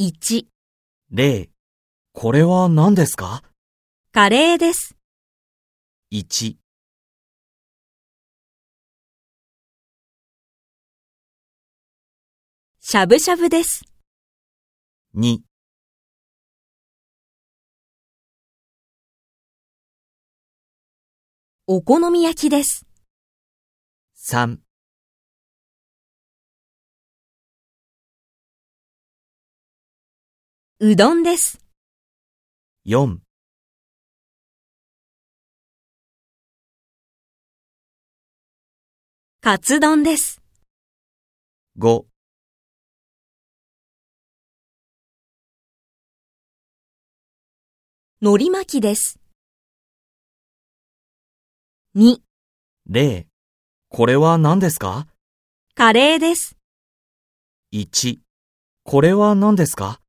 1、例、これは何ですか？カレーです。?1、しゃぶしゃぶです。2、お好み焼きです。3、うどんです。4、カツ丼です。5、海苔巻きです。2、例、これは何ですか？カレーです。?1、これは何ですか？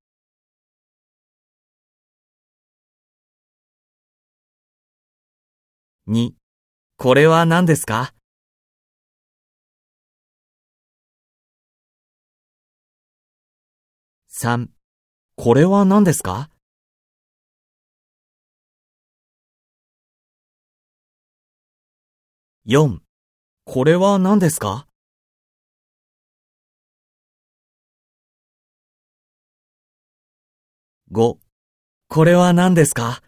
2、これは何ですか？3、これは何ですか？4、これは何ですか？5、これは何ですか？